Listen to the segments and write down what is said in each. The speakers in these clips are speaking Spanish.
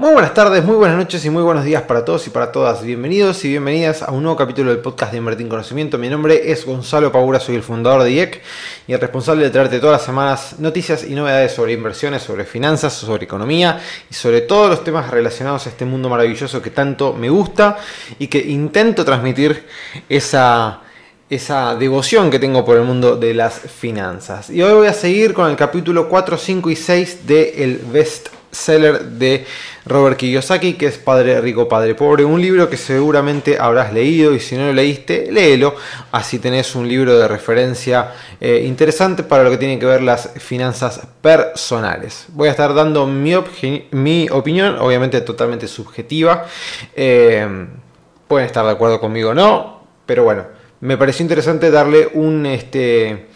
Muy buenas tardes, muy buenas noches y muy buenos días para todos y para todas. Bienvenidos y bienvenidas a un nuevo capítulo del podcast de Invertir en Conocimiento. Mi nombre es Gonzalo Pagura, soy el fundador de IEC y el responsable de traerte todas las semanas noticias y novedades sobre inversiones, sobre finanzas, sobre economía y sobre todos los temas relacionados a este mundo maravilloso que tanto me gusta y que intento transmitir esa esa devoción que tengo por el mundo de las finanzas. Y hoy voy a seguir con el capítulo 4, 5 y 6 de el best seller de Robert Kiyosaki, que es Padre Rico, Padre Pobre, un libro que seguramente habrás leído y si no lo leíste, léelo, así tenés un libro de referencia eh, interesante para lo que tiene que ver las finanzas personales. Voy a estar dando mi, mi opinión, obviamente totalmente subjetiva, eh, pueden estar de acuerdo conmigo o no, pero bueno, me pareció interesante darle un... Este,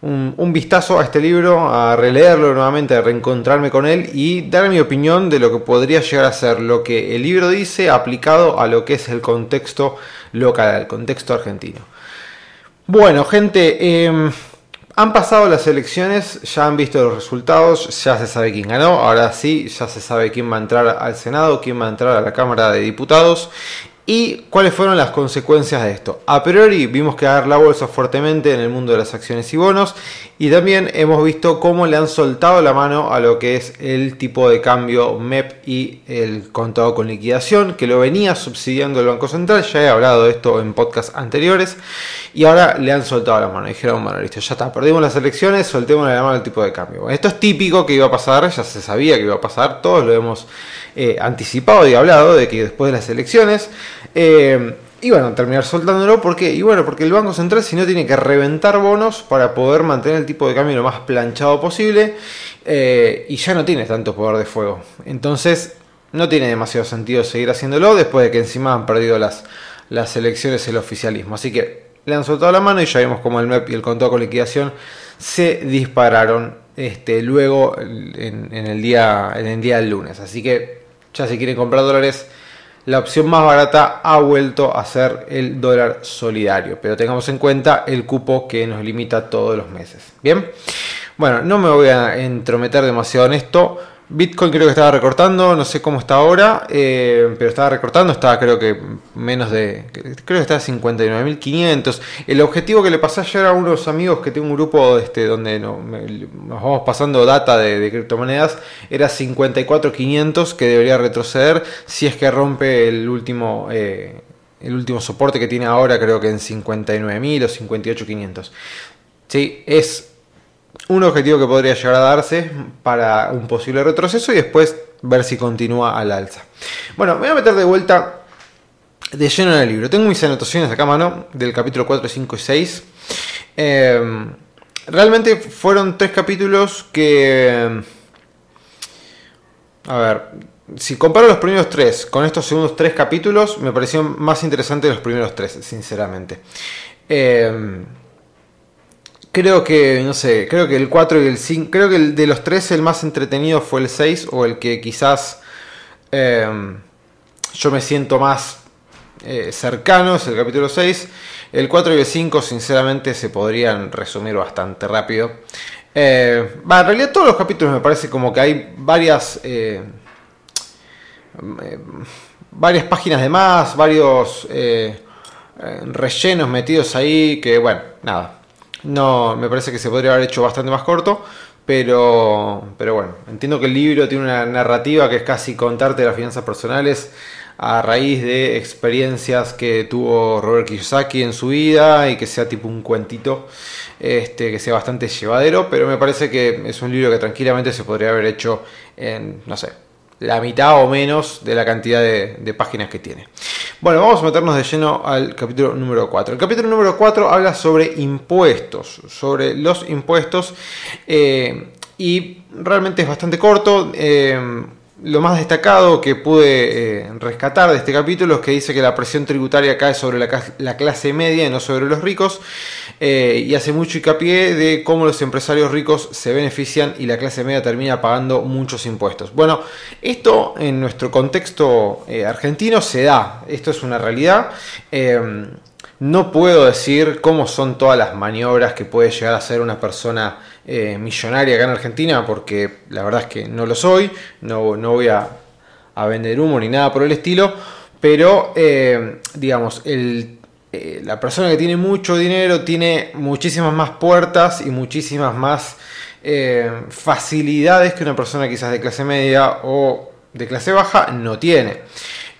un, vistazo a este libro, a releerlo nuevamente, a reencontrarme con él y dar mi opinión de lo que podría llegar a ser lo que el libro dice aplicado a lo que es el contexto local, el contexto argentino. Bueno, gente, em, han pasado las elecciones, ya han visto los resultados, ya se sabe quién ganó, ahora sí, ya se sabe quién va a entrar al Senado, quién va a entrar a la Cámara de Diputados ¿Y cuáles fueron las consecuencias de esto? A priori vimos caer la bolsa fuertemente en el mundo de las acciones y bonos y también hemos visto cómo le han soltado la mano a lo que es el tipo de cambio MEP y el contado con liquidación que lo venía subsidiando el Banco Central. Ya he hablado de esto en podcasts anteriores y ahora le han soltado la mano. Dijeron, bueno, listo, ya está, perdimos las elecciones, soltemos la mano al tipo de cambio. esto es típico que iba a pasar, ya se sabía que iba a pasar, todos lo hemos eh, anticipado y hablado de que después de las elecciones eh, iban a terminar soltándolo. ¿Por qué? Y bueno, porque el Banco Central si no tiene que reventar bonos para poder mantener el tipo de cambio lo más planchado posible eh, y ya no tiene tanto poder de fuego. Entonces no tiene demasiado sentido seguir haciéndolo después de que encima han perdido las, las elecciones el oficialismo. Así que le han soltado la mano y ya vimos como el MEP y el contado con liquidación se dispararon este, luego en, el día, en el día del lunes. Así que ya si quieren comprar dólares, la opción más barata ha vuelto a ser el dólar solidario. Pero tengamos en cuenta el cupo que nos limita todos los meses. Bien, bueno, no me voy a entrometer demasiado en esto. Bitcoin creo que estaba recortando, no sé cómo está ahora, eh, pero estaba recortando, estaba creo que menos de, creo que estaba 59.500. El objetivo que le pasé ayer a unos amigos que tengo un grupo este, donde nos vamos pasando data de, criptomonedas, era 54.500 que debería retroceder si es que rompe el último... Eh, el último soporte que tiene ahora creo que en 59.000 o 58.500. Sí, es un objetivo que podría llegar a darse para un posible retroceso y después ver si continúa al alza. Bueno, me voy a meter de vuelta de lleno en el libro. Tengo mis anotaciones acá a mano del capítulo 4, 5 y 6. Em, realmente fueron tres capítulos que... A ver, si comparo los primeros tres con estos segundos tres capítulos, me parecieron más interesantes los primeros tres, sinceramente. Eh, Creo que, no sé, creo que el 4 y el 5, creo que el de los tres el más entretenido fue el 6 o el que quizás em, yo me siento más eh, cercano, es el capítulo 6. El 4 y el 5 sinceramente se podrían resumir bastante rápido. Eh, en realidad todos los capítulos me parece como que hay varias... Eh, varias páginas de más, varios rellenos metidos ahí que, bueno, nada, no, me parece que se podría haber hecho bastante más corto, pero, pero bueno, entiendo que el libro tiene una narrativa que es casi contarte las finanzas personales a raíz de experiencias que tuvo Robert Kiyosaki en su vida y que sea tipo un cuentito este, que sea bastante llevadero, pero me parece que es un libro que tranquilamente se podría haber hecho en, no sé, la mitad o menos de la cantidad de, páginas que tiene. Bueno, vamos a meternos de lleno al capítulo número 4. El capítulo número 4 habla sobre impuestos, sobre los impuestos eh, y realmente es bastante corto. Eh, lo más destacado que pude eh, rescatar de este capítulo es que dice que la presión tributaria cae sobre la, clase media y no sobre los ricos eh, y hace mucho hincapié de cómo los empresarios ricos se benefician y la clase media termina pagando muchos impuestos. Bueno, esto en nuestro contexto eh, argentino se da, esto es una realidad. No puedo decir cómo son todas las maniobras que puede llegar a ser una persona eh, millonaria acá en Argentina, porque la verdad es que no lo soy, no, no voy a, vender humo ni nada por el estilo, pero eh, digamos, el, eh, la persona que tiene mucho dinero tiene muchísimas más puertas y muchísimas más facilidades que una persona quizás de clase media o de clase baja no tiene.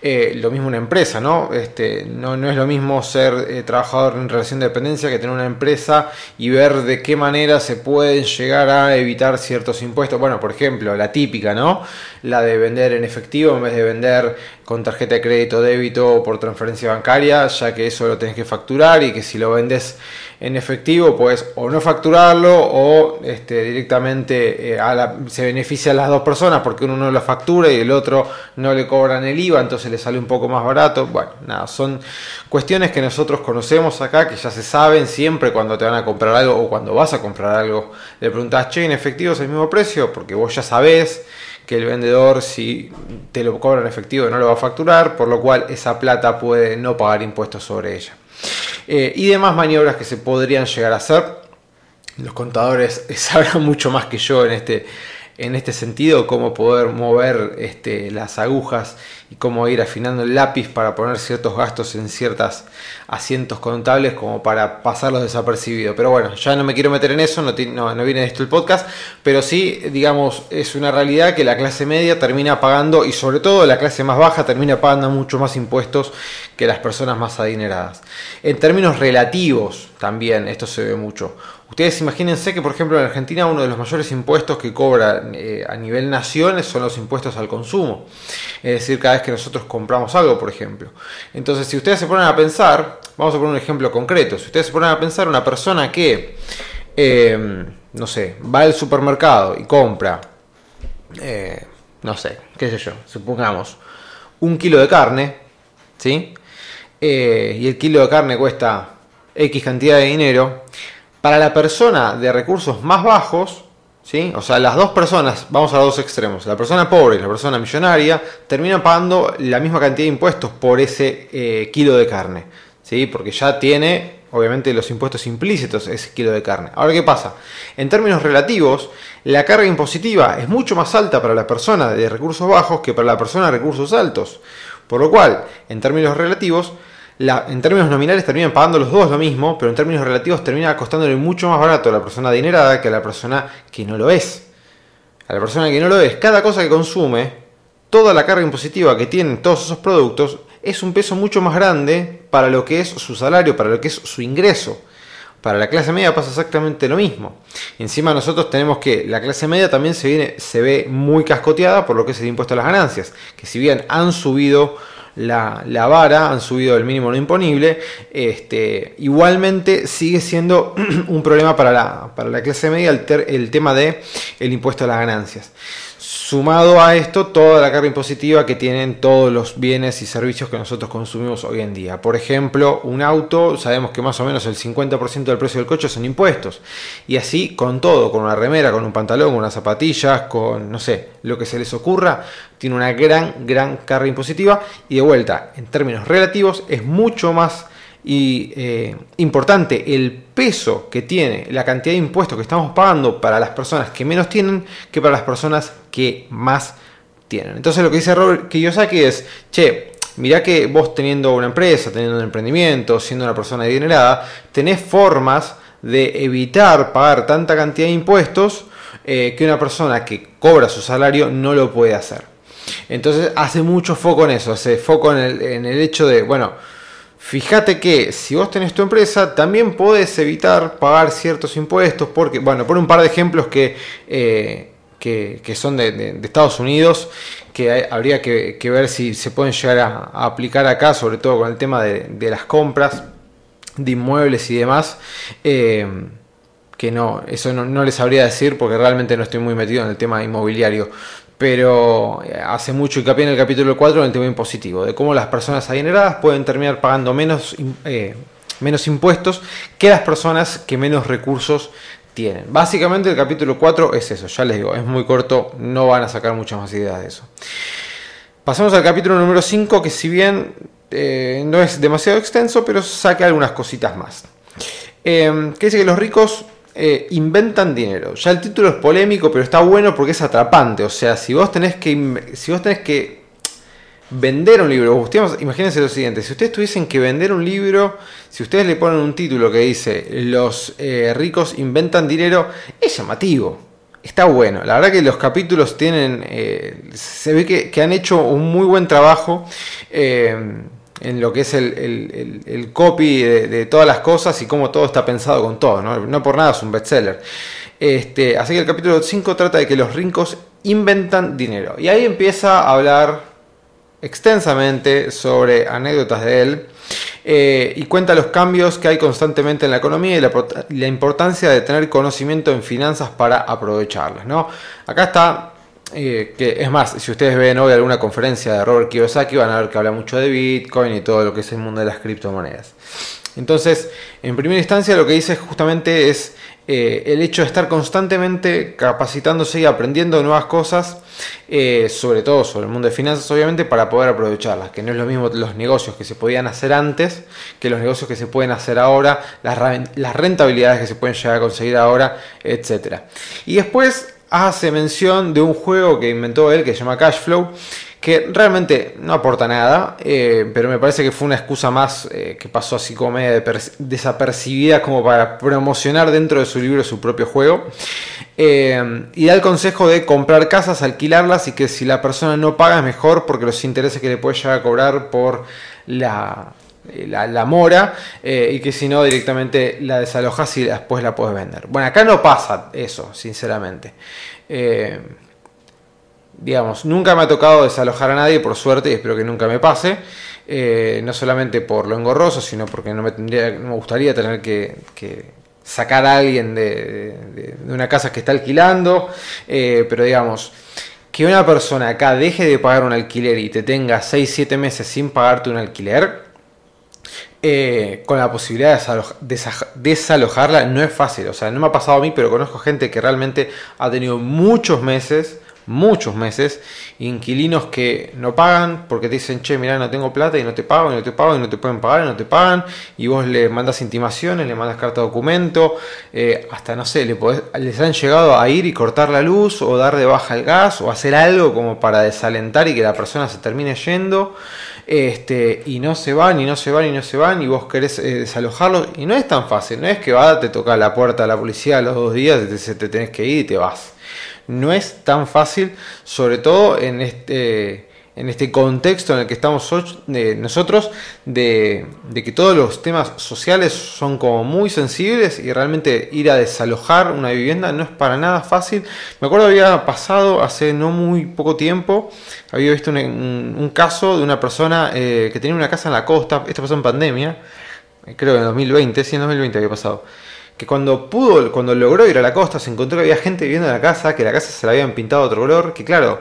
Eh, lo mismo una empresa, ¿no? Este, no, no es lo mismo ser eh, trabajador en relación de dependencia que tener una empresa y ver de qué manera se pueden llegar a evitar ciertos impuestos. Bueno, por ejemplo, la típica, ¿no? La de vender en efectivo en vez de vender con tarjeta de crédito, débito o por transferencia bancaria, ya que eso lo tenés que facturar y que si lo vendes en efectivo, pues o no facturarlo o este, directamente eh, se beneficia a las dos personas porque uno no lo factura y el otro no le cobran el IVA, entonces le sale un poco más barato. Bueno, nada, son cuestiones que nosotros conocemos acá, que ya se saben siempre cuando te van a comprar algo o cuando vas a comprar algo. Le preguntas, che, en efectivo es el mismo precio, porque vos ya sabés que el vendedor si te lo cobra en efectivo no lo va a facturar, por lo cual esa plata puede no pagar impuestos sobre ella. Eh, y demás maniobras que se podrían llegar a hacer. Los contadores sabrán mucho más que yo en este, en este sentido, cómo poder mover este, las agujas y cómo ir afinando el lápiz para poner ciertos gastos en ciertos asientos contables como para pasarlos desapercibidos. Pero bueno, ya no me quiero meter en eso, no, no, no viene de esto el podcast, pero sí, digamos, es una realidad que la clase media termina pagando y sobre todo la clase más baja termina pagando mucho más impuestos que las personas más adineradas. En términos relativos también, esto se ve mucho. Ustedes imagínense que, por ejemplo, en Argentina uno de los mayores impuestos que cobra eh, a nivel naciones son los impuestos al consumo. Es decir, cada vez que nosotros compramos algo, por ejemplo. Entonces, si ustedes se ponen a pensar, vamos a poner un ejemplo concreto, si ustedes se ponen a pensar una persona que, em, no sé, va al supermercado y compra, eh, no sé, qué sé yo, supongamos, un kilo de carne, ¿sí? Eh, y el kilo de carne cuesta X cantidad de dinero, para la persona de recursos más bajos, ¿sí? o sea, las dos personas, vamos a los dos extremos, la persona pobre y la persona millonaria, terminan pagando la misma cantidad de impuestos por ese eh, kilo de carne, ¿sí? porque ya tiene, obviamente, los impuestos implícitos ese kilo de carne. Ahora, ¿qué pasa? En términos relativos, la carga impositiva es mucho más alta para la persona de recursos bajos que para la persona de recursos altos. Por lo cual, en términos relativos, en términos nominales terminan pagando los dos lo mismo, pero en términos relativos termina costándole mucho más barato a la persona adinerada que a la persona que no lo es. A la persona que no lo es, cada cosa que consume, toda la carga impositiva que tienen todos esos productos, es un peso mucho más grande para lo que es su salario, para lo que es su ingreso. Para la clase media pasa exactamente lo mismo. Encima nosotros tenemos que la clase media también se, viene, se ve muy cascoteada por lo que es el impuesto a las ganancias, que si bien han subido la, vara, han subido el mínimo no imponible, este, igualmente sigue siendo un problema para la, para la clase media el, el tema de el impuesto a las ganancias. Sumado a esto, toda la carga impositiva que tienen todos los bienes y servicios que nosotros consumimos hoy en día. Por ejemplo, un auto, sabemos que más o menos el 50% del precio del coche son impuestos. Y así con todo, con una remera, con un pantalón, con unas zapatillas, con, no sé, lo que se les ocurra, tiene una gran, gran carga impositiva. Y de vuelta, en términos relativos, es mucho más y eh, importante el peso que tiene la cantidad de impuestos que estamos pagando para las personas que menos tienen que para las personas que más tienen. Entonces lo que dice Robert Kiyosaki es, che, mirá que vos teniendo una empresa, teniendo un emprendimiento, siendo una persona adinerada, tenés formas de evitar pagar tanta cantidad de impuestos eh, que una persona que cobra su salario no lo puede hacer. Entonces hace mucho foco en eso, hace foco en el, en el hecho de, bueno, Fíjate que si vos tenés tu empresa, también podés evitar pagar ciertos impuestos, porque, bueno, por un par de ejemplos que, eh, que, son de, Estados Unidos, que habría que, ver si se pueden llegar a, aplicar acá, sobre todo con el tema de, las compras de inmuebles y demás. Eh, que no, eso no, no les sabría decir porque realmente no estoy muy metido en el tema inmobiliario pero eh, hace mucho hincapié en el capítulo 4 en el tema impositivo, de cómo las personas adineradas pueden terminar pagando menos, eh, menos impuestos que las personas que menos recursos tienen. Básicamente el capítulo 4 es eso, ya les digo, es muy corto, no van a sacar muchas más ideas de eso. Pasamos al capítulo número 5, que si bien eh, no es demasiado extenso, pero saca algunas cositas más. que dice que los ricos inventan dinero. Ya el título es polémico, pero está bueno porque es atrapante. O sea, si vos tenés que, si vos tenés que vender un libro, imagínense lo siguiente, si ustedes tuviesen que vender un libro, si ustedes le ponen un título que dice los ricos inventan dinero, es llamativo está bueno. La verdad que los capítulos tienen. Eh, se ve que, han hecho un muy buen trabajo eh, en lo que es el, copy de, todas las cosas y cómo todo está pensado con todo. No, por nada es un bestseller. Este, así que el capítulo 5 trata de que los ricos inventan dinero. Y ahí empieza a hablar extensamente sobre anécdotas de él. Eh, y cuenta los cambios que hay constantemente en la economía y la, importancia de tener conocimiento en finanzas para aprovecharlas. ¿no? Acá está, eh, que es más, si ustedes ven hoy alguna conferencia de Robert Kiyosaki van a ver que habla mucho de Bitcoin y todo lo que es el mundo de las criptomonedas. Entonces, en primera instancia lo que dice justamente es eh, el hecho de estar constantemente capacitándose y aprendiendo nuevas cosas, eh, sobre todo sobre el mundo de finanzas, obviamente, para poder aprovecharlas, que no es lo mismo los negocios que se podían hacer antes que los negocios que se pueden hacer ahora, las, rentabilidades que se pueden llegar a conseguir ahora, etc. Y después hace mención de un juego que inventó él que se llama Cashflow, que realmente no aporta nada, eh, pero me parece que fue una excusa más eh, que pasó así como media desapercibida como para promocionar dentro de su libro su propio juego. Eh, y da el consejo de comprar casas, alquilarlas y que si la persona no paga es mejor porque los intereses que le puede llegar a cobrar por la, la, mora y que si no directamente la desalojas y después la puedes vender. Bueno, acá no pasa eso, sinceramente digamos, nunca me ha tocado desalojar a nadie, por suerte, y espero que nunca me pase. Eh, no solamente por lo engorroso, sino porque no me, gustaría tener que, sacar a alguien de, una casa que está alquilando. Eh, pero digamos, que una persona acá deje de pagar un alquiler y te tenga 6-7 meses sin pagarte un alquiler, eh, con la posibilidad de desalojarla no es fácil. O sea, no me ha pasado a mí, pero conozco gente que realmente ha tenido muchos meses muchos meses, inquilinos que no pagan porque te dicen, che, mira, no tengo plata y no te pago, y no te pago, y no te pueden pagar, y no te pagan, y vos le mandas intimaciones, le mandas carta de documento, eh, hasta no sé, le les han llegado a ir y cortar la luz, o dar de baja el gas, o hacer algo como para desalentar y que la persona se termine yendo. Este, y no se van, y no se van, y no se van, y vos querés eh, desalojarlo, y no es tan fácil, no es que va, te toca la puerta de la policía a los dos días, te, te tenés que ir y te vas. No es tan fácil, sobre todo en este, en este contexto en el que estamos nosotros, de, que todos los temas sociales son como muy sensibles y realmente ir a desalojar una vivienda no es para nada fácil. Me acuerdo había pasado hace no muy poco tiempo, había visto un, caso de una persona eh, que tenía una casa en la costa, esto pasó en pandemia, creo que en 2020, sí, en 2020 había pasado que cuando pudo, cuando logró ir a la costa, se encontró que había gente viviendo en la casa, que la casa se la habían pintado otro color, que claro,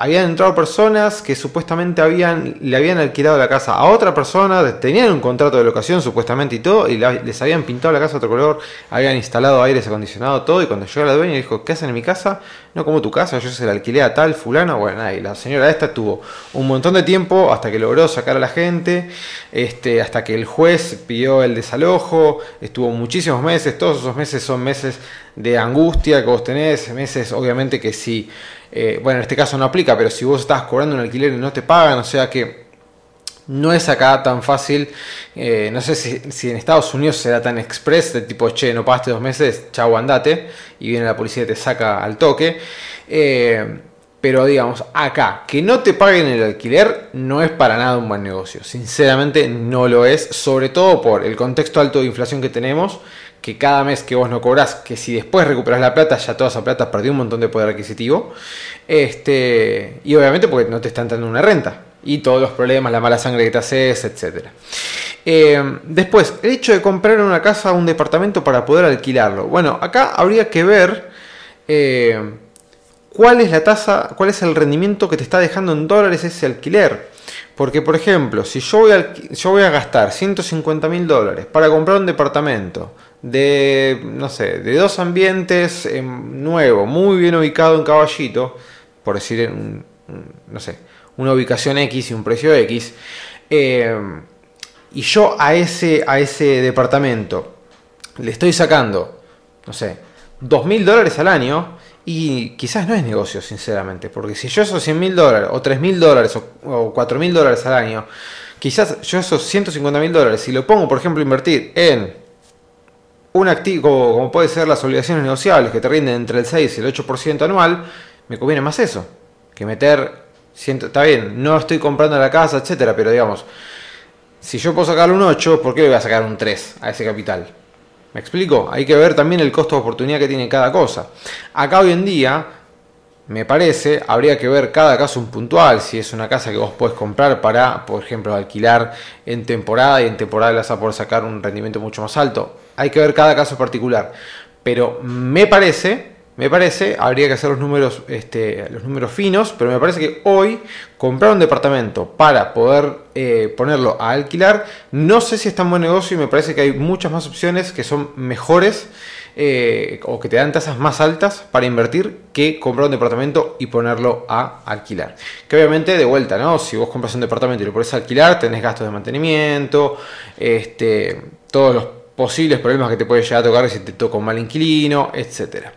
habían entrado personas que supuestamente habían, le habían alquilado la casa a otra persona, tenían un contrato de locación supuestamente y todo, y les habían pintado la casa de otro color, habían instalado aires acondicionado, todo, y cuando llegó la dueña dijo, ¿qué hacen en mi casa? No como tu casa, yo se la alquilé a tal fulano, bueno, y la señora esta tuvo un montón de tiempo hasta que logró sacar a la gente, este, hasta que el juez pidió el desalojo, estuvo muchísimos meses, todos esos meses son meses de angustia que vos tenés, meses obviamente que si eh, bueno, en este caso no aplica, pero si vos estás cobrando un alquiler y no te pagan, o sea que no es acá tan fácil. Eh, no sé si, en Estados Unidos será tan express, de tipo, che, no pagaste dos meses, chau, andate, y viene la policía y te saca al toque. Eh, pero digamos, acá, que no te paguen el alquiler no es para nada un buen negocio. Sinceramente no lo es, sobre todo por el contexto alto de inflación que tenemos que cada mes que vos no cobrás, que si después recuperas la plata, ya toda esa plata perdió un montón de poder adquisitivo. Este, y obviamente porque no te están dando una renta. Y todos los problemas, la mala sangre que te haces, etc. Eh, después, el hecho de comprar una casa o un departamento para poder alquilarlo. Bueno, acá habría que ver eh, cuál es la tasa, cuál es el rendimiento que te está dejando en dólares ese alquiler. Porque, por ejemplo, si yo voy a, yo voy a gastar 150 mil dólares para comprar un departamento de, no sé, de dos ambientes em, nuevo, muy bien ubicado en Caballito, por decir, no sé, una ubicación X y un precio X, eh, y yo a ese, a ese departamento le estoy sacando, no sé, dos mil dólares al año, y quizás no es negocio, sinceramente, porque si yo esos 100 mil dólares, o 3 mil dólares, o, 4 mil dólares al año, quizás yo esos 150 mil dólares, si lo pongo, por ejemplo, invertir en un activo como puede ser las obligaciones negociables, que te rinden entre el 6 y el 8% anual, me conviene más eso, que meter, está bien, no estoy comprando la casa, etcétera, pero digamos, si yo puedo sacar un 8, ¿por qué le voy a sacar un 3 a ese capital? ¿Me explico? Hay que ver también el costo de oportunidad que tiene cada cosa. Acá hoy en día, me parece, habría que ver cada caso un puntual, si es una casa que vos podés comprar para, por ejemplo, alquilar en temporada y en temporada le vas a poder sacar un rendimiento mucho más alto. Hay que ver cada caso particular. Pero me parece me parece, habría que hacer los números, este, los números finos, pero me parece que hoy comprar un departamento para poder eh, ponerlo a alquilar, no sé si es tan buen negocio y me parece que hay muchas más opciones que son mejores eh, o que te dan tasas más altas para invertir que comprar un departamento y ponerlo a alquilar. Que obviamente de vuelta, ¿no? Si vos compras un departamento y lo pones a alquilar, tenés gastos de mantenimiento, este, todos los posibles problemas que te puede llegar a tocar si te toca un mal inquilino, etcétera.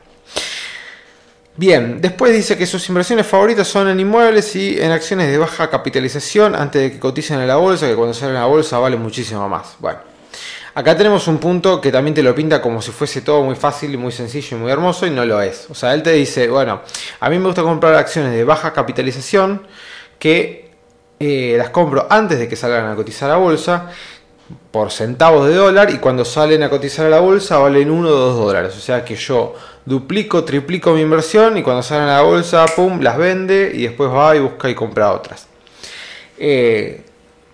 Bien, después dice que sus inversiones favoritas son en inmuebles y en acciones de baja capitalización antes de que coticen en la bolsa, que cuando salen a la bolsa vale muchísimo más. Bueno, acá tenemos un punto que también te lo pinta como si fuese todo muy fácil, muy sencillo y muy hermoso y no lo es. O sea, él te dice, bueno, a mí me gusta comprar acciones de baja capitalización que eh, las compro antes de que salgan a cotizar a bolsa por centavos de dólar y cuando salen a cotizar a la bolsa valen 1 o 2 dólares. O sea que yo duplico, triplico mi inversión y cuando salen a la bolsa, pum, las vende y después va y busca y compra otras. Eh,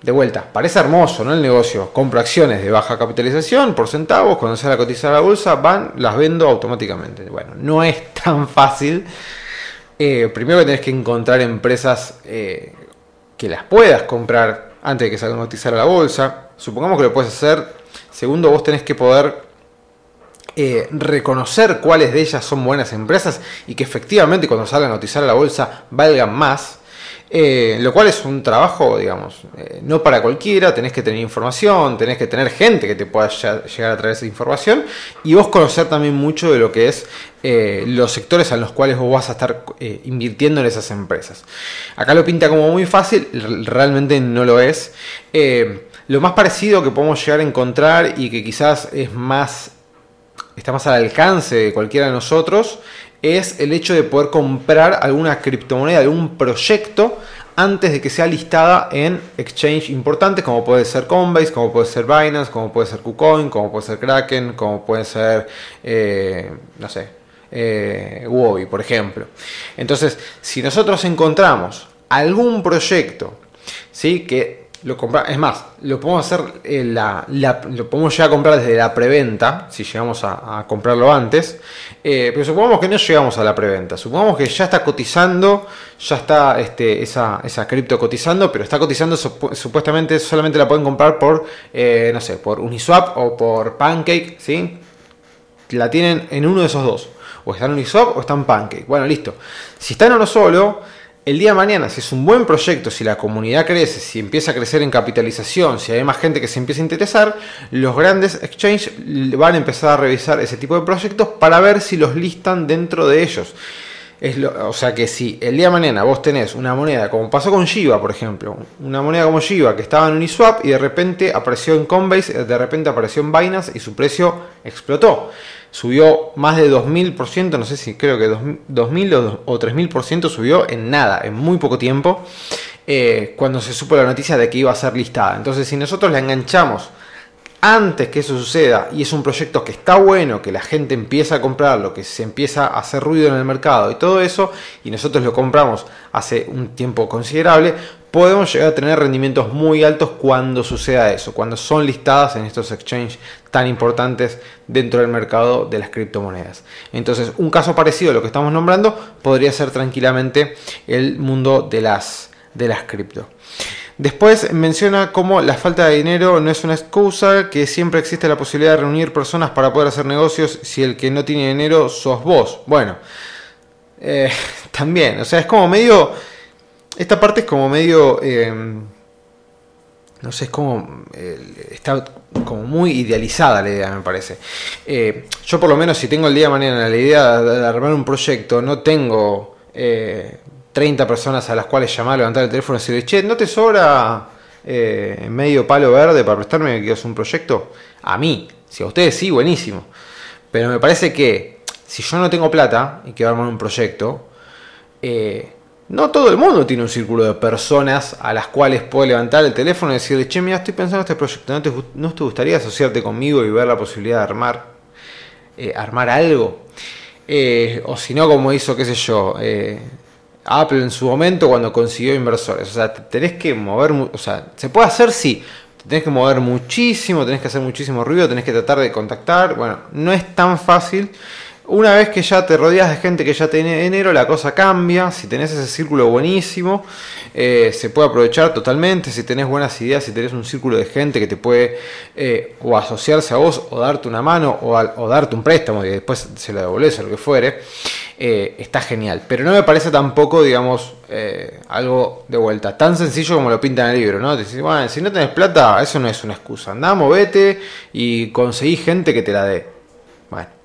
de vuelta, parece hermoso, ¿no? El negocio. Compro acciones de baja capitalización por centavos, cuando sale a cotizar a la bolsa, van, las vendo automáticamente. Bueno, no es tan fácil. Eh, primero que tenés que encontrar empresas eh, que las puedas comprar antes de que salgan a cotizar a la bolsa. Supongamos que lo puedes hacer. Segundo, vos tenés que poder eh, reconocer cuáles de ellas son buenas empresas y que efectivamente cuando salgan a cotizar a la bolsa valgan más. Eh, lo cual es un trabajo, digamos, eh, no para cualquiera, tenés que tener información, tenés que tener gente que te pueda llegar a traer esa información y vos conocer también mucho de lo que es los sectores en los cuales vos vas a estar invirtiendo en esas empresas. Acá lo pinta como muy fácil, realmente no lo es. Lo más parecido que podemos llegar a encontrar y que quizás es más está más al alcance de cualquiera de nosotros, es el hecho de poder comprar alguna criptomoneda, algún proyecto antes de que sea listada en exchange importantes como puede ser Coinbase, como puede ser Binance, como puede ser KuCoin, como puede ser Kraken, como puede ser, eh, no sé, eh, por ejemplo. Entonces, si nosotros encontramos algún proyecto ¿sí? que lo es más, lo podemos hacer, eh, la, lo podemos llegar a comprar desde la preventa, si llegamos a, comprarlo antes, eh, pero supongamos que no llegamos a la preventa, supongamos que ya está cotizando, ya está este, esa, esa cripto cotizando, pero está cotizando supuestamente solamente la pueden comprar por, eh, no sé, por Uniswap o por Pancake, ¿sí? La tienen en uno de esos dos, o está en Uniswap o está en Pancake. Bueno, listo. Si está en uno solo, el día de mañana, si es un buen proyecto, si la comunidad crece, si empieza a crecer en capitalización, si hay más gente que se empieza a interesar, los grandes exchanges van a empezar a revisar ese tipo de proyectos para ver si los listan dentro de ellos. O sea que si el día de mañana vos tenés una moneda, como pasó con Shiba, por ejemplo, una moneda como Shiba que estaba en Uniswap y de repente apareció en Coinbase, de repente apareció en Binance y su precio explotó subió más de 2000%, no sé si creo que 2000 o 3000% subió en nada, en muy poco tiempo, eh, cuando se supo la noticia de que iba a ser listada. Entonces, si nosotros la enganchamos antes que eso suceda y es un proyecto que está bueno, que la gente empieza a comprarlo, que se empieza a hacer ruido en el mercado y todo eso, y nosotros lo compramos hace un tiempo considerable, podemos llegar a tener rendimientos muy altos cuando suceda eso, cuando son listadas en estos exchanges tan importantes dentro del mercado de las criptomonedas. Entonces, un caso parecido a lo que estamos nombrando podría ser tranquilamente el mundo de las, de las cripto. Después menciona cómo la falta de dinero no es una excusa, que siempre existe la posibilidad de reunir personas para poder hacer negocios si el que no tiene dinero sos vos. Bueno, eh, también, o sea, es como medio esta parte es como medio... Eh, no sé, es como. eh, está como muy idealizada la idea, me parece. Eh, yo, por lo menos, si tengo el día de mañana la idea de, armar un proyecto, no tengo 30 personas a las cuales llamar, levantar el teléfono y decirle, che, ¿no te sobra eh, medio palo verde para prestarme que hacer un proyecto? A mí, si a ustedes sí, buenísimo. Pero me parece que si yo no tengo plata y quiero armar un proyecto, eh, no todo el mundo tiene un círculo de personas a las cuales puede levantar el teléfono y decirle, che, mira, estoy pensando en este proyecto, ¿no te, gustaría asociarte conmigo y ver la posibilidad de armar, eh, armar algo? O si no, como hizo, qué sé yo, Apple en su momento cuando consiguió inversores. O sea, te tenés que mover, o sea, se puede hacer, sí. Te tenés que mover muchísimo, tenés que hacer muchísimo ruido, tenés que tratar de contactar. Bueno, no es tan fácil. Una vez que ya te rodeas de gente que ya tiene dinero, la cosa cambia. Si tenés ese círculo buenísimo, eh, se puede aprovechar totalmente. Si tenés buenas ideas, si tenés un círculo de gente que te puede eh, o asociarse a vos, o darte una mano, o, o darte un préstamo y después se lo devolvés o lo que fuere, eh, está genial. Pero no me parece tampoco, digamos, eh, algo de vuelta tan sencillo como lo pinta en el libro, ¿no? Decís, bueno, si no tenés plata, eso no es una excusa. Andá, movete y conseguí gente que te la dé. Bueno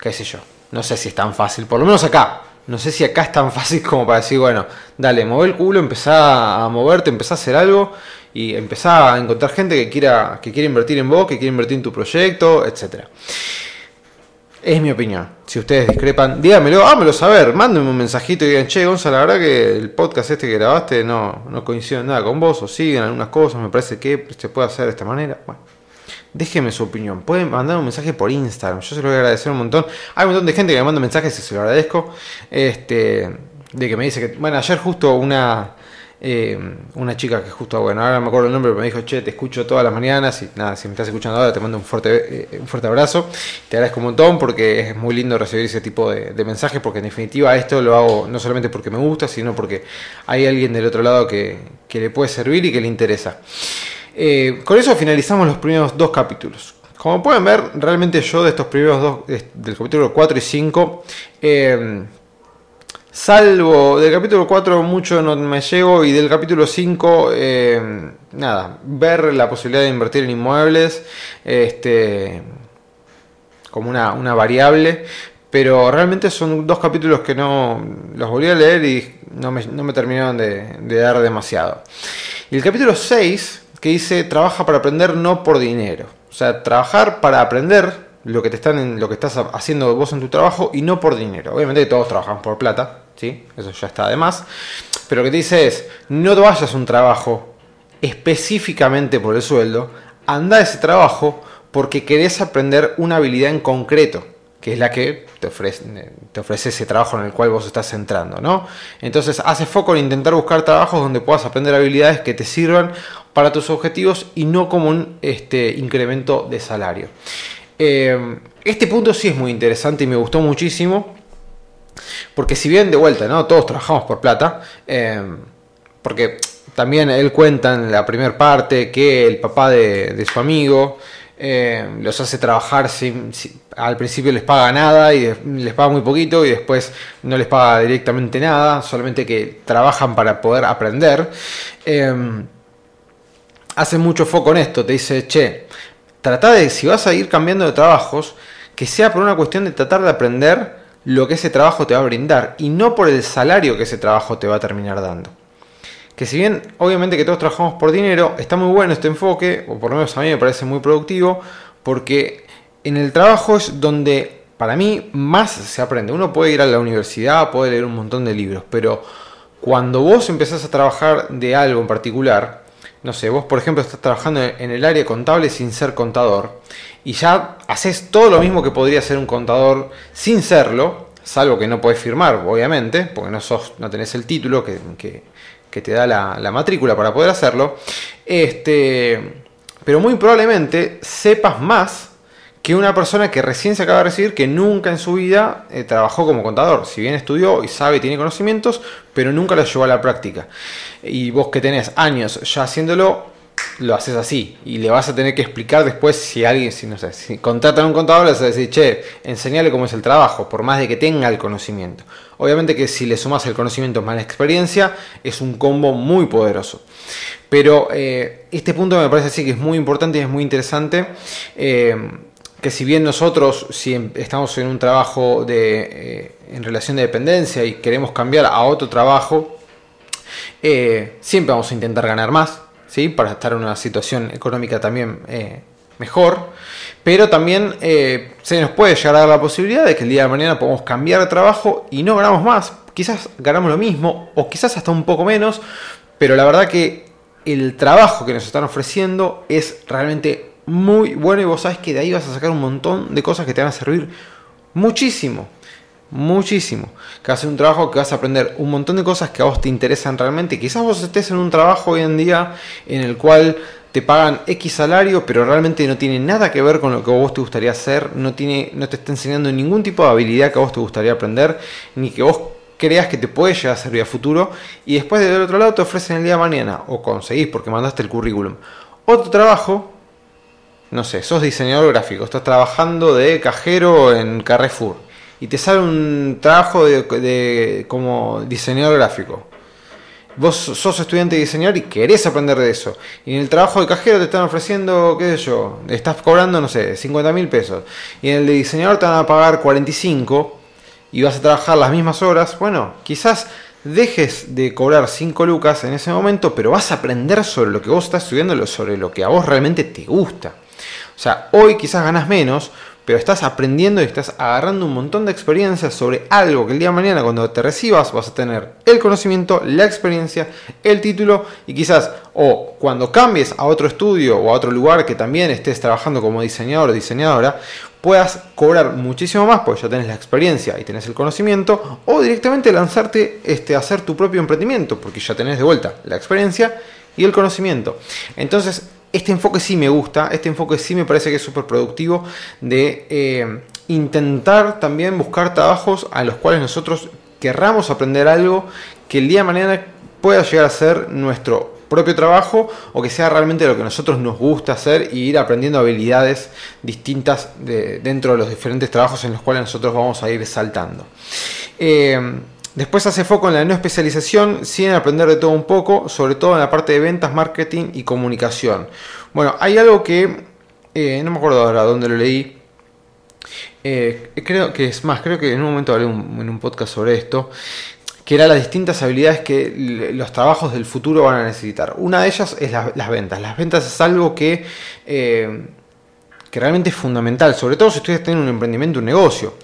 qué sé yo, no sé si es tan fácil, por lo menos acá. No sé si acá es tan fácil como para decir, bueno, dale, mueve el culo, empezá a moverte, empezá a hacer algo y empezá a encontrar gente que quiera, que quiera invertir en vos, que quiera invertir en tu proyecto, etcétera. Es mi opinión. Si ustedes discrepan, díganmelo, hámelo saber, mándenme un mensajito y digan, che, Gonzalo, la verdad que el podcast este que grabaste no, no coincide en nada con vos, o siguen algunas cosas, me parece que se puede hacer de esta manera. Bueno, déjenme su opinión. Pueden mandar un mensaje por Instagram, yo se lo voy a agradecer un montón. Hay un montón de gente que me manda mensajes y se lo agradezco. Este, de que me dice que, bueno, ayer justo una. Eh, una chica que justo, bueno, ahora no me acuerdo el nombre, pero me dijo, che, te escucho todas las mañanas y nada, si me estás escuchando ahora te mando un fuerte, eh, un fuerte abrazo, te agradezco un montón porque es muy lindo recibir ese tipo de, mensajes porque en definitiva esto lo hago no solamente porque me gusta, sino porque hay alguien del otro lado que, que le puede servir y que le interesa. Eh, con eso finalizamos los primeros dos capítulos. Como pueden ver, realmente yo de estos primeros dos, del capítulo 4 y 5, eh, salvo del capítulo 4 mucho no me llego y del capítulo 5, eh, nada, ver la posibilidad de invertir en inmuebles, este, como una, una variable, pero realmente son dos capítulos que no los volví a leer y no me, no me terminaron de, de dar demasiado. Y el capítulo 6, que dice, trabaja para aprender, no por dinero. O sea, trabajar para aprender lo que te están en, lo que estás haciendo vos en tu trabajo y no por dinero. Obviamente todos trabajamos por plata, Eso ya está de más. Pero lo que te dice es, no vayas a un trabajo específicamente por el sueldo, anda a ese trabajo porque querés aprender una habilidad en concreto, que es la que te ofrece, te ofrece ese trabajo en el cual vos estás entrando, ¿no? Entonces, hace foco en intentar buscar trabajos donde puedas aprender habilidades que te sirvan para tus objetivos y no como un este, incremento de salario. Eh, este punto sí es muy interesante y me gustó muchísimo. Porque si bien de vuelta, ¿no? Todos trabajamos por plata. eh, porque también él cuenta en la primera parte que el papá de, su amigo eh, los hace trabajar sin, al principio les paga nada y les paga muy poquito y después no les paga directamente nada, solamente que trabajan para poder aprender. Eh, hace mucho foco en esto, te dice, che, trata de, si vas a ir cambiando de trabajos, que sea por una cuestión de tratar de aprender lo que ese trabajo te va a brindar y no por el salario que ese trabajo te va a terminar dando. Que si bien obviamente que todos trabajamos por dinero, está muy bueno este enfoque, o por lo menos a mí me parece muy productivo, porque en el trabajo es donde para mí más se aprende. Uno puede ir a la universidad, puede leer un montón de libros, pero cuando vos empezás a trabajar de algo en particular, no sé, vos por ejemplo estás trabajando en el área contable sin ser contador, y ya haces todo lo mismo que podría hacer un contador sin serlo, salvo que no podés firmar, obviamente, porque no, sos, no tenés el título que, que- te da la, la matrícula para poder hacerlo. Este, pero muy probablemente sepas más que una persona que recién se acaba de recibir, que nunca en su vida eh, trabajó como contador. Si bien estudió y sabe y tiene conocimientos, pero nunca lo llevó a la práctica. Y vos que tenés años ya haciéndolo, lo haces así y le vas a tener que explicar después si alguien, si no sé, si contratan a un contador, le vas a decir, che, enseñale cómo es el trabajo, por más de que tenga el conocimiento. Obviamente que si le sumas el conocimiento más la experiencia, es un combo muy poderoso. Pero eh, este punto me parece así que es muy importante y es muy interesante. Eh, que si bien nosotros, si em, estamos en un trabajo de, eh, en relación de dependencia y queremos cambiar a otro trabajo, siempre vamos a intentar ganar más, ¿sí? para estar en una situación económica también mejor. Pero también se nos puede llegar a dar la posibilidad de que el día de mañana podamos cambiar de trabajo y no ganamos más. Quizás ganamos lo mismo o quizás hasta un poco menos, pero la verdad que el trabajo que nos están ofreciendo es realmente muy bueno y vos sabes que de ahí vas a sacar un montón de cosas que te van a servir muchísimo. Muchísimo. Que a un trabajo que vas a aprender un montón de cosas que a vos te interesan realmente. Quizás vos estés en un trabajo hoy en día en el cual te pagan X salario, pero realmente no tiene nada que ver con lo que a vos te gustaría hacer, no, tiene, no te está enseñando ningún tipo de habilidad que a vos te gustaría aprender, ni que vos creas que te puede llegar a servir a futuro y después del otro lado te ofrecen el día de mañana o conseguís porque mandaste el currículum otro trabajo, no sé, sos diseñador gráfico, estás trabajando de cajero en Carrefour y te sale un trabajo de, como diseñador gráfico. Vos sos estudiante de diseñador y querés aprender de eso. Y en el trabajo de cajero te están ofreciendo, qué sé yo, estás cobrando, no sé, 50 mil pesos. Y en el de diseñador te van a pagar 45 y vas a trabajar las mismas horas, bueno, quizás dejes de cobrar 5 lucas en ese momento, pero vas a aprender sobre lo que vos estás estudiando, sobre lo que a vos realmente te gusta. O sea, hoy quizás ganas menos, pero estás aprendiendo y estás agarrando un montón de experiencias sobre algo que el día de mañana cuando te recibas vas a tener el conocimiento, la experiencia, el título y quizás o cuando cambies a otro estudio o a otro lugar que también estés trabajando como diseñador o diseñadora, puedas cobrar muchísimo más porque ya tenés la experiencia y tenés el conocimiento o directamente lanzarte este, a hacer tu propio emprendimiento porque ya tenés de vuelta la experiencia y el conocimiento. Entonces, este enfoque sí me gusta, este enfoque sí me parece que es súper productivo de eh, intentar también buscar trabajos a los cuales nosotros querramos aprender algo que el día de mañana pueda llegar a ser nuestro propio trabajo o que sea realmente lo que nosotros nos gusta hacer y ir aprendiendo habilidades distintas dentro de los diferentes trabajos en los cuales nosotros vamos a ir saltando. Eh, Después hace foco en la no especialización, sin aprender de todo un poco, sobre todo en la parte de ventas, marketing y comunicación. Bueno, hay algo que eh, no me acuerdo ahora dónde lo leí. Eh, creo que es más, creo que en un momento hablé en un podcast sobre esto, que eran las distintas habilidades que los trabajos del futuro van a necesitar. Una de ellas es las ventas. Las ventas es algo que, eh, que realmente es fundamental, sobre todo si ustedes tienen un emprendimiento, un negocio.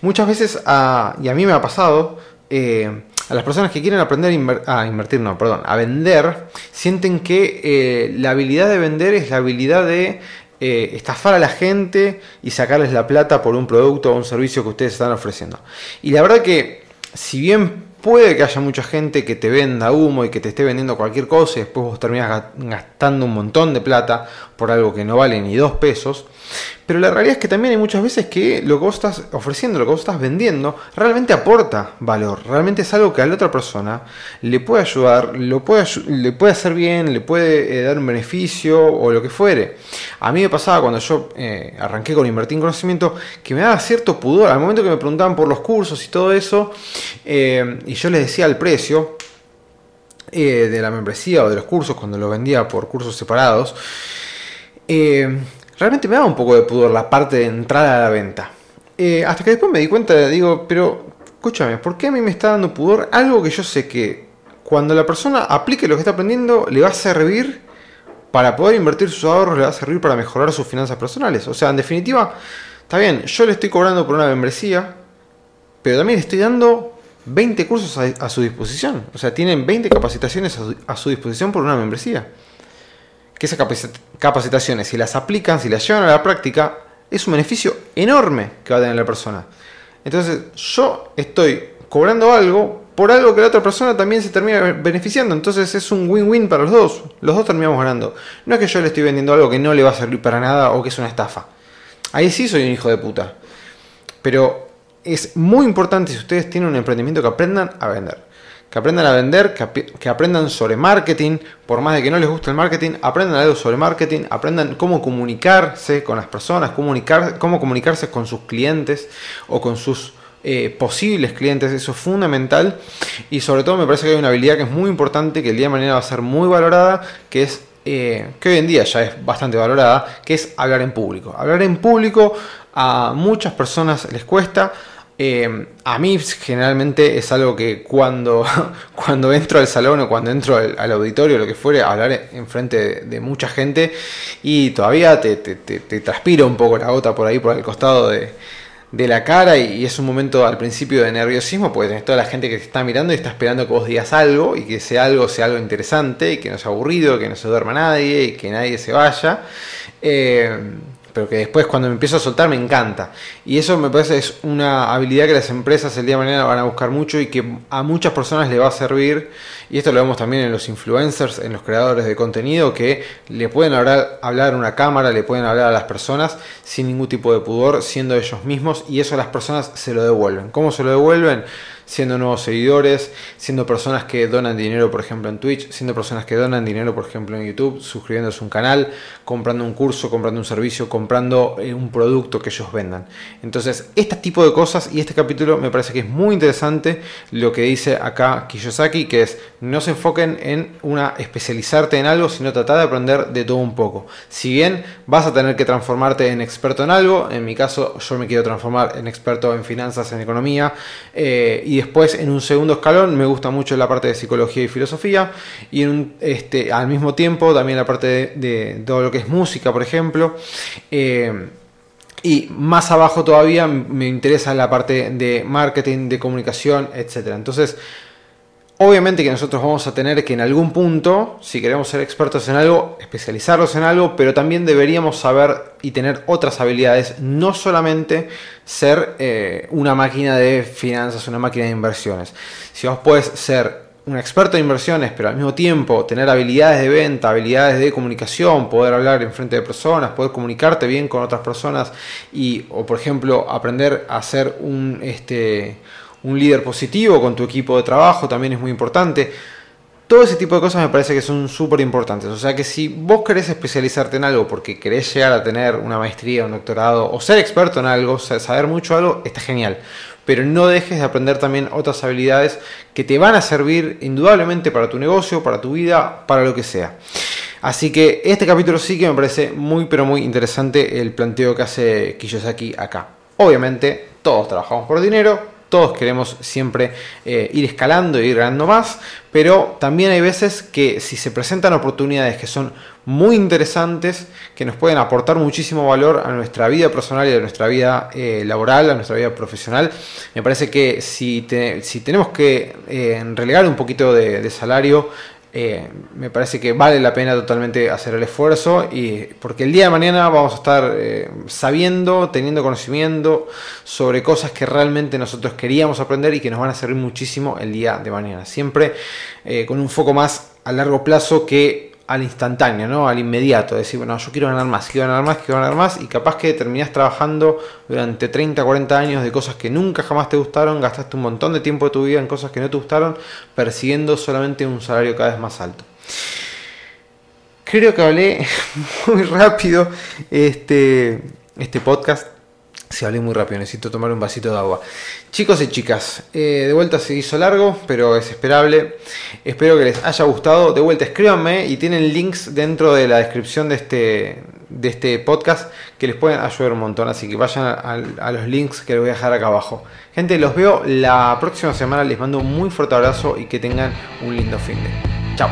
Muchas veces, y a mí me ha pasado, eh, a las personas que quieren aprender a, invertir, no, perdón, a vender, sienten que eh, la habilidad de vender es la habilidad de eh, estafar a la gente y sacarles la plata por un producto o un servicio que ustedes están ofreciendo. Y la verdad que, si bien puede que haya mucha gente que te venda humo y que te esté vendiendo cualquier cosa y después vos terminas gastando un montón de plata por algo que no vale ni dos pesos, pero la realidad es que también hay muchas veces que lo que vos estás ofreciendo, lo que vos estás vendiendo, realmente aporta valor. Realmente es algo que a la otra persona le puede ayudar, lo puede, le puede hacer bien, le puede eh, dar un beneficio o lo que fuere. A mí me pasaba cuando yo eh, arranqué con invertir en conocimiento que me daba cierto pudor. Al momento que me preguntaban por los cursos y todo eso, eh, y yo les decía el precio de la membresía o de los cursos cuando lo vendía por cursos separados, realmente me daba un poco de pudor la parte de entrada a la venta. Eh, hasta que después me di cuenta, digo, pero escúchame, ¿por qué a mí me está dando pudor algo que yo sé que cuando la persona aplique lo que está aprendiendo le va a servir para poder invertir sus ahorros, le va a servir para mejorar sus finanzas personales? O sea, en definitiva, está bien, yo le estoy cobrando por una membresía, pero también le estoy dando 20 cursos a, su disposición. O sea, tienen 20 capacitaciones a su disposición por una membresía que esas capacitaciones, si las aplican, si las llevan a la práctica, es un beneficio enorme que va a tener la persona. Entonces, yo estoy cobrando algo por algo que la otra persona también se termina beneficiando. Entonces es un win-win para los dos. Los dos terminamos ganando. No es que yo le estoy vendiendo algo que no le va a servir para nada o que es una estafa. Ahí sí soy un hijo de puta. Pero es muy importante si ustedes tienen un emprendimiento que aprendan a vender que aprendan a vender, que, aprendan sobre marketing, por más de que no les guste el marketing, aprendan algo sobre marketing, aprendan cómo comunicarse con las personas, comunicar, cómo comunicarse con sus clientes o con sus eh, posibles clientes, eso es fundamental y sobre todo me parece que hay una habilidad que es muy importante, que el día de mañana va a ser muy valorada, que es eh, que hoy en día ya es bastante valorada, que es hablar en público. Hablar en público a muchas personas les cuesta, eh, a mí generalmente es algo que cuando, cuando entro al salón o cuando entro al, auditorio, lo que fuere, hablar en frente de, mucha gente y todavía te, te, transpira un poco la gota por ahí, por el costado de, la cara y, es un momento al principio de nerviosismo porque tenés toda la gente que te está mirando y está esperando que vos digas algo y que sea algo sea algo interesante y que no sea aburrido, que no se duerma nadie y que nadie se vaya. Eh, pero que después cuando me empiezo a soltar me encanta. Y eso me parece es una habilidad que las empresas el día de mañana van a buscar mucho y que a muchas personas le va a servir. Y esto lo vemos también en los influencers, en los creadores de contenido, que le pueden hablar, hablar a una cámara, le pueden hablar a las personas sin ningún tipo de pudor, siendo ellos mismos, y eso las personas se lo devuelven. ¿Cómo se lo devuelven? Siendo nuevos seguidores, siendo personas que donan dinero, por ejemplo, en Twitch, siendo personas que donan dinero, por ejemplo, en YouTube, suscribiéndose a un canal, comprando un curso, comprando un servicio, comprando eh, un producto que ellos vendan. Entonces, este tipo de cosas y este capítulo me parece que es muy interesante lo que dice acá Kiyosaki, que es no se enfoquen en una especializarte en algo, sino tratar de aprender de todo un poco. Si bien vas a tener que transformarte en experto en algo, en mi caso yo me quiero transformar en experto en finanzas, en economía, eh, y después en un segundo escalón me gusta mucho la parte de psicología y filosofía y este, al mismo tiempo también la parte de, todo lo que es música, por ejemplo. Eh, y más abajo todavía me interesa la parte de marketing, de comunicación, etc. Entonces, Obviamente que nosotros vamos a tener que en algún punto, si queremos ser expertos en algo, especializarlos en algo, pero también deberíamos saber y tener otras habilidades, no solamente ser eh, una máquina de finanzas, una máquina de inversiones. Si vos puedes ser un experto en inversiones, pero al mismo tiempo tener habilidades de venta, habilidades de comunicación, poder hablar en frente de personas, poder comunicarte bien con otras personas y, o por ejemplo, aprender a ser un, este, un líder positivo con tu equipo de trabajo también es muy importante. Todo ese tipo de cosas me parece que son súper importantes. O sea que si vos querés especializarte en algo porque querés llegar a tener una maestría, un doctorado o ser experto en algo, saber mucho algo, está genial. Pero no dejes de aprender también otras habilidades que te van a servir indudablemente para tu negocio, para tu vida, para lo que sea. Así que este capítulo sí que me parece muy pero muy interesante el planteo que hace Kiyosaki acá. Obviamente todos trabajamos por dinero, todos queremos siempre eh, ir escalando e ir ganando más, pero también hay veces que si se presentan oportunidades que son muy interesantes, que nos pueden aportar muchísimo valor a nuestra vida personal y a nuestra vida eh, laboral, a nuestra vida profesional, me parece que si, si tenemos que eh, relegar un poquito de salario, eh, me parece que vale la pena totalmente hacer el esfuerzo y porque el día de mañana vamos a estar eh, sabiendo, teniendo conocimiento sobre cosas que realmente nosotros queríamos aprender y que nos van a servir muchísimo el día de mañana. Siempre eh, con un foco más a largo plazo que al instantáneo, ¿no? al inmediato, decir, bueno, yo quiero ganar más, quiero ganar más, quiero ganar más, y capaz que terminás trabajando durante 30, 40 años de cosas que nunca jamás te gustaron, gastaste un montón de tiempo de tu vida en cosas que no te gustaron, persiguiendo solamente un salario cada vez más alto. Creo que hablé muy rápido este, este podcast. Si hablé muy rápido, necesito tomar un vasito de agua. Chicos y chicas, eh, de vuelta se hizo largo, pero es esperable. Espero que les haya gustado. De vuelta, escríbanme y tienen links dentro de la descripción de este, de este podcast que les pueden ayudar un montón. Así que vayan a, a los links que les voy a dejar acá abajo. Gente, los veo la próxima semana. Les mando un muy fuerte abrazo y que tengan un lindo fin de. Chao.